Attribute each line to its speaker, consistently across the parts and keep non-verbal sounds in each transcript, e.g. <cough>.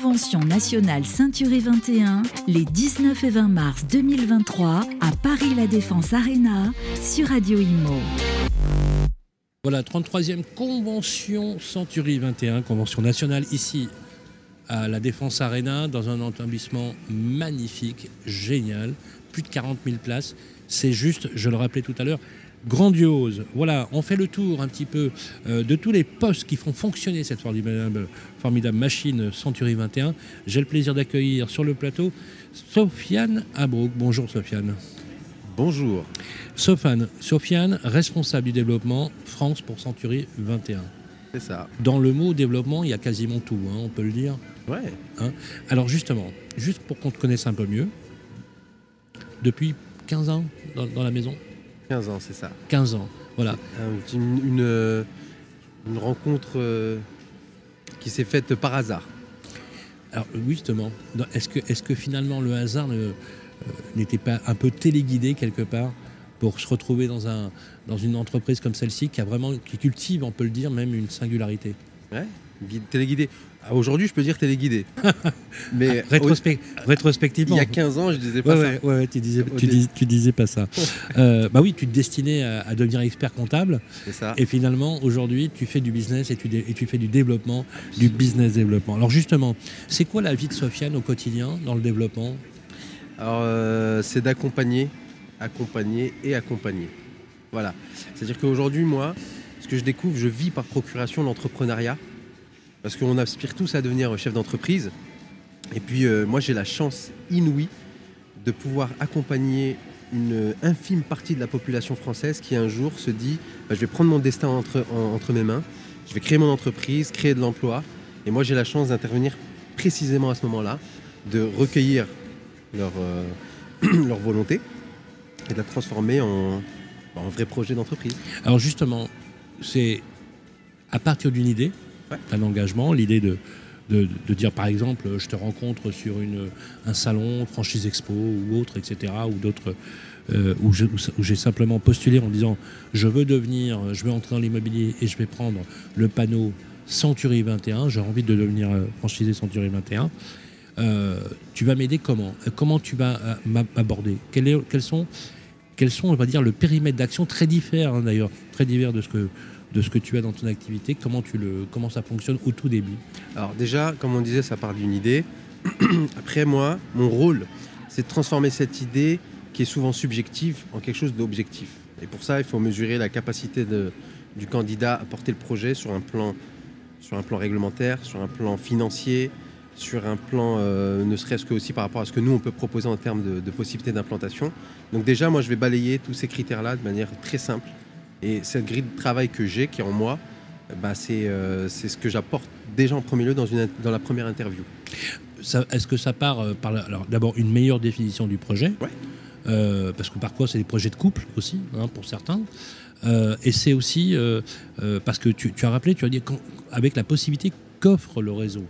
Speaker 1: Convention nationale Ceinturée 21 les 19 et 20 mars 2023 à Paris La Défense Arena sur Radio Imo.
Speaker 2: Voilà, 33e convention Century 21, convention nationale ici à la Défense Arena, dans un établissement magnifique, génial, plus de 40 000 places. C'est juste, je le rappelais tout à l'heure, grandiose. Voilà, on fait le tour un petit peu euh, de tous les postes qui font fonctionner cette formidable, formidable machine Century 21. J'ai le plaisir d'accueillir sur le plateau Sofiane Abrouk. Bonjour Sofiane.
Speaker 3: Bonjour.
Speaker 2: Sofiane, Sofiane, responsable du développement France pour Century 21.
Speaker 3: C'est ça.
Speaker 2: Dans le mot développement, il y a quasiment tout, hein, on peut le dire.
Speaker 3: Ouais.
Speaker 2: Hein. Alors justement, juste pour qu'on te connaisse un peu mieux, depuis 15 ans dans, dans la maison?
Speaker 3: 15 ans, c'est ça.
Speaker 2: 15 ans, voilà.
Speaker 3: Un- Une, une, euh, une rencontre euh, qui s'est faite par hasard.
Speaker 2: Alors oui, justement, est-ce que, est que finalement le hasard euh, n'était pas un peu téléguidé quelque part pour se retrouver dans, un, dans une entreprise comme celle-ci qui a vraiment, qui cultive, on peut le dire, même une singularité?
Speaker 3: Ouais. Guide, téléguidé. Ah, Aujourd'hui, je peux dire téléguidé. <laughs> Mais
Speaker 2: Ah, Rétrospect- Rétrospectivement.
Speaker 3: il y a 15 ans, je disais pas
Speaker 2: ouais,
Speaker 3: ça.
Speaker 2: ouais, ouais, tu, disais,
Speaker 3: Au
Speaker 2: tu,
Speaker 3: dé-
Speaker 2: dis- tu disais pas ça. <laughs> Euh, bah oui, tu te destinais à, à devenir expert comptable
Speaker 3: C'est ça.
Speaker 2: et finalement aujourd'hui tu fais du business et tu, dé- et tu fais du développement, du business développement. Alors justement, c'est quoi la vie de Sofiane au quotidien dans le développement?
Speaker 3: Alors, euh, c'est d'accompagner, accompagner et accompagner. Voilà. C'est-à-dire qu'aujourd'hui, moi, ce que je découvre, je vis par procuration l'entrepreneuriat. Parce qu'on aspire tous à devenir chef d'entreprise. Et puis, euh, moi, j'ai la chance inouïe de pouvoir accompagner une infime partie de la population française qui un jour se dit bah, je vais prendre mon destin entre, en- entre mes mains, je vais créer mon entreprise, créer de l'emploi. Et moi, j'ai la chance d'intervenir précisément à ce moment-là, de recueillir leur, euh, <clears throat> volonté et de la transformer en, en vrai projet d'entreprise.
Speaker 2: Alors justement, c'est à partir d'une idée, D'un engagement, l'idée de, de, dire par exemple, je te rencontre sur une, un salon, franchise expo ou autre, etc., ou d'autres, euh, où j'ai simplement postulé en disant, je veux devenir, je veux entrer dans l'immobilier et je vais prendre le panneau Century 21, j'ai envie de devenir euh, franchisé Century 21. Euh, tu vas m'aider comment? Euh, Comment tu vas euh, m'a- m'aborder? Quels, sont, quels sont, on va dire, le périmètre d'action? Très divers hein, d'ailleurs, très divers de ce que de ce que tu as dans ton activité, comment tu le comment ça fonctionne au tout début.
Speaker 3: Alors déjà, comme on disait, ça part d'une idée. <clears throat> Après, moi, mon rôle, c'est de transformer cette idée qui est souvent subjective en quelque chose d'objectif. Et pour ça, il faut mesurer la capacité du candidat à porter le projet sur un plan, réglementaire, sur un plan financier, sur un plan euh, ne serait-ce que aussi par rapport à ce que nous, on peut proposer en termes de possibilités d'implantation. Donc déjà, moi, je vais balayer tous ces critères-là de manière très simple. Et cette grille de travail que j'ai, qui est en moi, bah, c'est euh, c'est ce que j'apporte déjà en premier lieu dans, une, dans la première interview.
Speaker 2: Est-ce que ça part euh, par la- alors d'abord une meilleure définition du projet,
Speaker 3: Ouais.
Speaker 2: Euh, parce que parfois c'est des projets de couple aussi hein, pour certains, et c'est aussi parce que tu, tu as rappelé, tu as dit avec la possibilité qu'offre le réseau,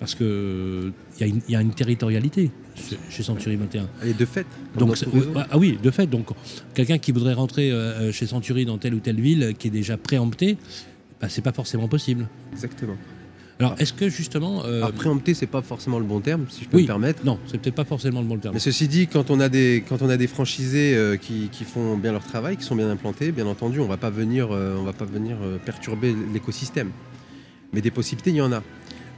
Speaker 2: parce que il y, a une- il y a une territorialité chez, Century 21.
Speaker 3: Et de fait,
Speaker 2: Donc,
Speaker 3: réseau.
Speaker 2: ah oui, de fait, donc quelqu'un qui voudrait rentrer euh, chez Century dans telle ou telle ville euh, qui est déjà préemptée, bah, c'est pas forcément possible.
Speaker 3: exactement.
Speaker 2: Alors, est-ce que justement, euh,
Speaker 3: Alors, préempter, c'est pas forcément le bon terme, si je peux
Speaker 2: oui,
Speaker 3: me permettre.
Speaker 2: non, c'est peut-être pas forcément le bon terme.
Speaker 3: Mais ceci dit, quand on a des, quand on a des franchisés euh, qui, qui font bien leur travail, qui sont bien implantés, bien entendu, on va pas venir, euh, on va pas venir euh, perturber l'écosystème. Mais des possibilités, il y en a.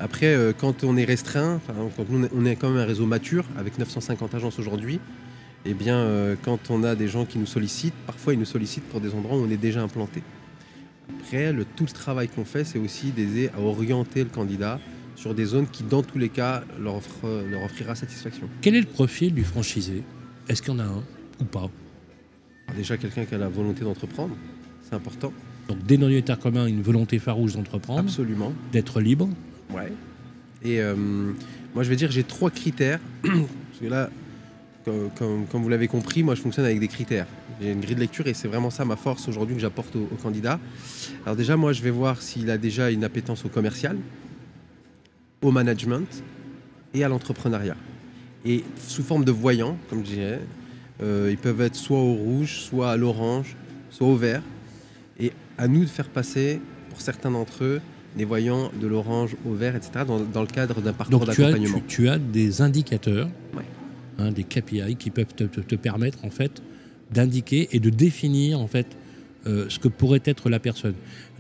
Speaker 3: Après, euh, quand on est restreint, quand nous, on est quand même un réseau mature, avec 950 agences aujourd'hui, eh bien, euh, quand on a des gens qui nous sollicitent, parfois ils nous sollicitent pour des endroits où on est déjà implanté. Après, le, tout le travail qu'on fait, c'est aussi d'aider à orienter le candidat sur des zones qui, dans tous les cas, leur, offre- leur offrira satisfaction.
Speaker 2: Quel est le profil du franchisé? Est-ce qu'il y en a un ou pas?
Speaker 3: Alors déjà quelqu'un qui a la volonté d'entreprendre, c'est important.
Speaker 2: Donc, dénominateur commun, une volonté farouche d'entreprendre,
Speaker 3: Absolument.
Speaker 2: d'être libre.
Speaker 3: Ouais. Et euh, moi je vais dire j'ai trois critères. <clears throat> Parce que là, comme, vous l'avez compris, moi je fonctionne avec des critères. J'ai une grille de lecture et c'est vraiment ça ma force aujourd'hui que j'apporte au, candidat. Alors déjà moi je vais voir s'il a déjà une appétence au commercial, au management et à l'entrepreneuriat. Et sous forme de voyants, comme je dirais, euh, ils peuvent être soit au rouge, soit à l'orange, soit au vert. Et à nous de faire passer, pour certains d'entre eux, des voyants de l'orange au vert, etc., dans, dans le cadre d'un parcours
Speaker 2: Donc tu as,
Speaker 3: d'accompagnement.
Speaker 2: tu, tu as des indicateurs,
Speaker 3: Ouais.
Speaker 2: hein, des KPI qui peuvent te, te- te permettre en fait d'indiquer et de définir en fait euh, ce que pourrait être la personne.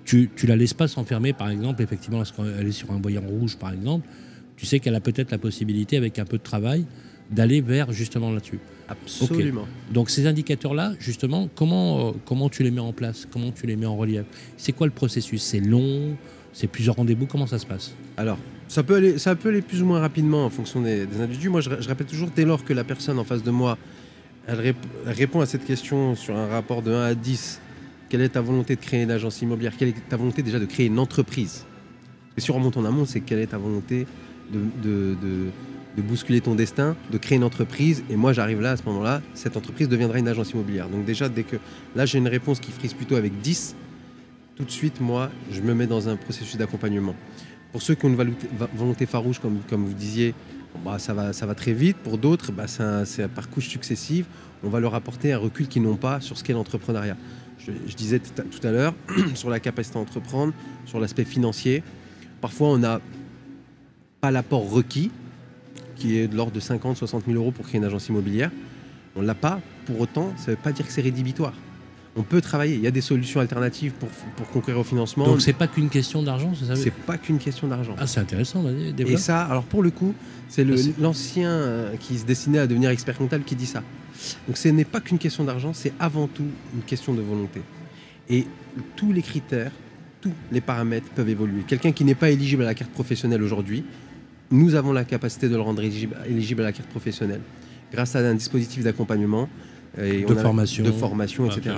Speaker 2: Tu, tu la laisses pas s'enfermer, par exemple, effectivement, lorsqu'elle est sur un voyant rouge, par exemple, tu sais qu'elle a peut-être la possibilité, avec un peu de travail, d'aller vers justement là-dessus.
Speaker 3: Absolument.
Speaker 2: Donc ces indicateurs-là, justement, comment, euh, comment tu les mets en place? Comment tu les mets en relief? C'est quoi le processus? C'est long? C'est plusieurs rendez-vous Comment ça se passe
Speaker 3: Alors, ça peut, aller, ça peut aller plus ou moins rapidement en fonction des, individus. Moi, je, répète toujours, dès lors que la personne en face de moi, répond à cette question sur un rapport de 1 à 10, quelle est ta volonté de créer une agence immobilière? Quelle est ta volonté déjà de créer une entreprise? Et si on remonte en amont, c'est quelle est ta volonté de- de bousculer ton destin, de créer une entreprise? Et moi, j'arrive là, à ce moment-là, cette entreprise deviendra une agence immobilière. Donc déjà, dès que là, j'ai une réponse qui frise plutôt avec 10, tout de suite, moi, je me mets dans un processus d'accompagnement. Pour ceux qui ont une volonté, farouche, comme, comme vous disiez, bah, ça, va, ça va très vite. Pour d'autres, bah, c'est par couches successives. On va leur apporter un recul qu'ils n'ont pas sur ce qu'est l'entrepreneuriat. Je, je disais tout à, tout à l'heure, <clears throat> sur la capacité à entreprendre, sur l'aspect financier. Parfois, on n'a pas l'apport requis, qui est de l'ordre de 50, 60 000 euros pour créer une agence immobilière. On ne l'a pas. Pour autant, ça ne veut pas dire que c'est rédhibitoire. On peut travailler. Il y a des solutions alternatives pour, pour concourir au financement.
Speaker 2: Donc c'est pas qu'une question d'argent, c'est ça
Speaker 3: C'est pas qu'une question d'argent.
Speaker 2: Ah c'est intéressant, vas-y,
Speaker 3: Et ça, alors pour le coup, c'est l'ancien euh, qui se destinait à devenir expert comptable qui dit ça. Donc ce n'est pas qu'une question d'argent, c'est avant tout une question de volonté. Et tous les critères, tous les paramètres peuvent évoluer. Quelqu'un qui n'est pas éligible à la carte professionnelle aujourd'hui, nous avons la capacité de le rendre éligible, éligible à la carte professionnelle grâce à un dispositif d'accompagnement et
Speaker 2: De
Speaker 3: on a-
Speaker 2: formation.
Speaker 3: de formation, etc.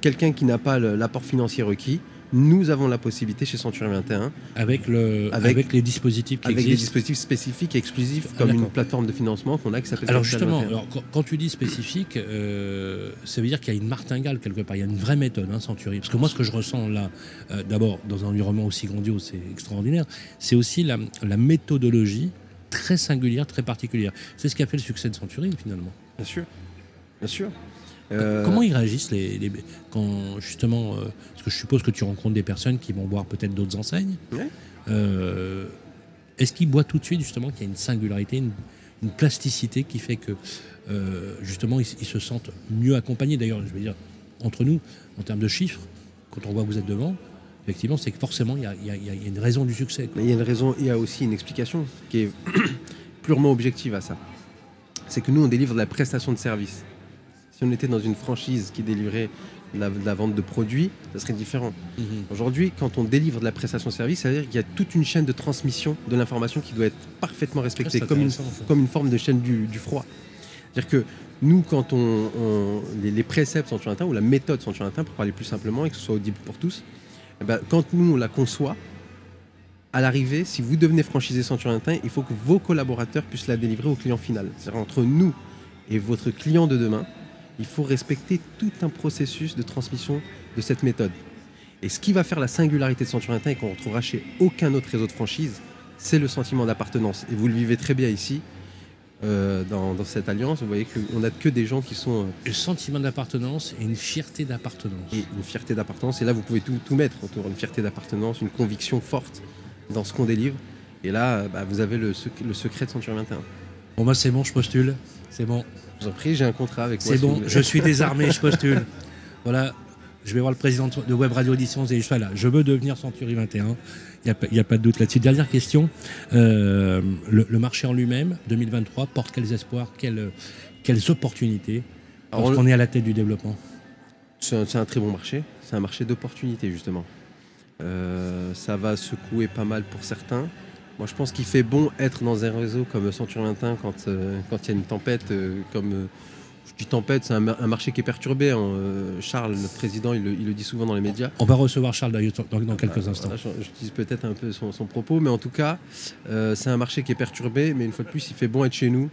Speaker 3: Quelqu'un qui n'a pas l'apport financier requis, nous avons la possibilité chez Century 21
Speaker 2: Avec, le,
Speaker 3: Avec-
Speaker 2: avec, les dispositifs qui
Speaker 3: avec des
Speaker 2: existent.
Speaker 3: dispositifs spécifiques et exclusifs
Speaker 2: Ah,
Speaker 3: comme une plateforme de financement qu'on a qui s'appelle
Speaker 2: Alors justement,
Speaker 3: 21.
Speaker 2: alors, quand, quand tu dis spécifique, euh, ça veut dire qu'il y a une martingale quelque part, il y a une vraie méthode, hein, Century. Parce que moi, ce que je ressens là, euh, d'abord, dans un environnement aussi grandiose, c'est extraordinaire, c'est aussi la, la méthodologie très singulière, très particulière. C'est ce qui a fait le succès de Century, finalement.
Speaker 3: Bien sûr, bien sûr. Euh,
Speaker 2: Comment ils réagissent les, les- quand justement, euh, parce que je suppose que tu rencontres des personnes qui vont voir peut-être d'autres enseignes.
Speaker 3: Ouais.
Speaker 2: Euh, Est-ce qu'ils voient tout de suite justement qu'il y a une singularité, une, une plasticité qui fait que justement ils, ils se sentent mieux accompagnés? D'ailleurs, je veux dire entre nous, en termes de chiffres, quand on voit que vous êtes devant, effectivement, c'est que forcément il y a, y y une raison du succès. quoi.
Speaker 3: Mais il y a une raison, il y a aussi une explication qui est <clears throat> purement objective à ça. C'est que nous, on délivre de la prestation de service. Si on était dans une franchise qui délivrait de la, la vente de produits, ça serait différent.
Speaker 2: Mhm.
Speaker 3: Aujourd'hui, quand on délivre de la prestation de service, ça veut dire qu'il y a toute une chaîne de transmission de l'information qui doit être parfaitement respectée, comme, une, comme forme de chaîne du, du froid. C'est-à-dire que nous, quand on, on- les, les préceptes sont ou la méthode sont pour parler plus simplement, et que ce soit audible pour tous, eh ben, quand nous, on la conçoit, à l'arrivée, si vous devenez franchisé Centurion Teint, il faut que vos collaborateurs puissent la délivrer au client final. C'est-à-dire entre nous et votre client de demain, il faut respecter tout un processus de transmission de cette méthode. Et ce qui va faire la singularité de Centurion Teint et qu'on retrouvera chez aucun autre réseau de franchise, c'est le sentiment d'appartenance. Et vous le vivez très bien ici, euh, dans, dans cette alliance. Vous voyez qu'on n'a que des gens qui sont euh,
Speaker 2: Le sentiment d'appartenance et une fierté d'appartenance.
Speaker 3: et une fierté d'appartenance. Et là, vous pouvez tout, tout mettre autour. Une fierté d'appartenance, une conviction forte dans ce qu'on délivre. Et là, euh, bah, vous avez le, le secret de Centurion 21.
Speaker 2: Bon, moi, c'est bon, je postule. C'est bon.
Speaker 3: Je vous en prie, j'ai un contrat avec moi.
Speaker 2: C'est bon, je suis désarmé, je postule. <laughs> Voilà, je vais voir le président de Web Radio Éditions et je suis là. Je veux devenir Century 21. Il n'y a, pas de doute là-dessus. Dernière question. Euh, le, le marché en lui-même, 2023, porte quels espoirs, quelles, quelles opportunités?
Speaker 3: Alors,
Speaker 2: lorsqu'on est à la tête du développement
Speaker 3: C'est un, c'est un très bon marché. C'est un marché d'opportunités, justement. Euh, ça va secouer pas mal pour certains. Moi, je pense qu'il fait bon être dans un réseau comme Centurion 21 quand euh, quand il y a une tempête. euh, comme euh, je dis tempête, c'est un, ma- un marché qui est perturbé. hein. Charles, notre président, il le, il le dit souvent dans les médias.
Speaker 2: On va recevoir Charles d'ailleurs dans, dans quelques
Speaker 3: Euh,
Speaker 2: instants.
Speaker 3: voilà, je, je dis peut-être un peu son, son propos, mais en tout cas, c'est un marché qui est perturbé. Mais une fois de plus, il fait bon être chez nous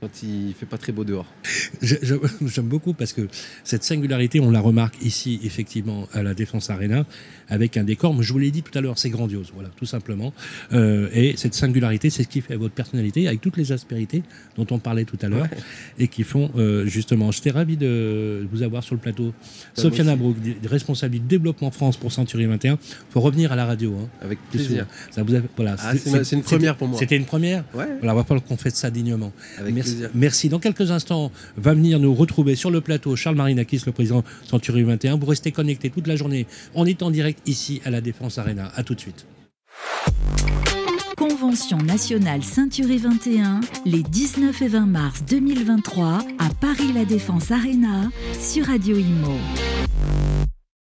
Speaker 3: quand il fait pas très beau dehors. <laughs>
Speaker 2: J'aime beaucoup parce que cette singularité, on la remarque ici, effectivement, à la Défense Arena, avec un décor, mais je vous l'ai dit tout à l'heure, c'est grandiose, voilà, tout simplement. Euh, et cette singularité, c'est ce qui fait votre personnalité, avec toutes les aspérités dont on parlait tout à l'heure, et qui font, euh, justement, j'étais ravi de vous avoir sur le plateau. Bah, Sofiane Brook, responsable du développement France pour Century 21. Il faut revenir à la radio. Hein,
Speaker 3: avec plaisir.
Speaker 2: Ça vous voilà,
Speaker 3: ah, c'est une première pour moi.
Speaker 2: C'était une première
Speaker 3: Ouais.
Speaker 2: Voilà, on va falloir qu'on fasse ça dignement.
Speaker 3: Avec
Speaker 2: Merci. Merci. Dans quelques instants, va venir nous retrouver sur le plateau Charles Marinakis, le président Century 21. Vous restez connectés toute la journée. On est en direct ici à la Défense Arena. À tout de suite.
Speaker 1: Convention nationale Ceinturé 21, les 19 et 20 mars 2023 à Paris La Défense Arena sur Radio Imo.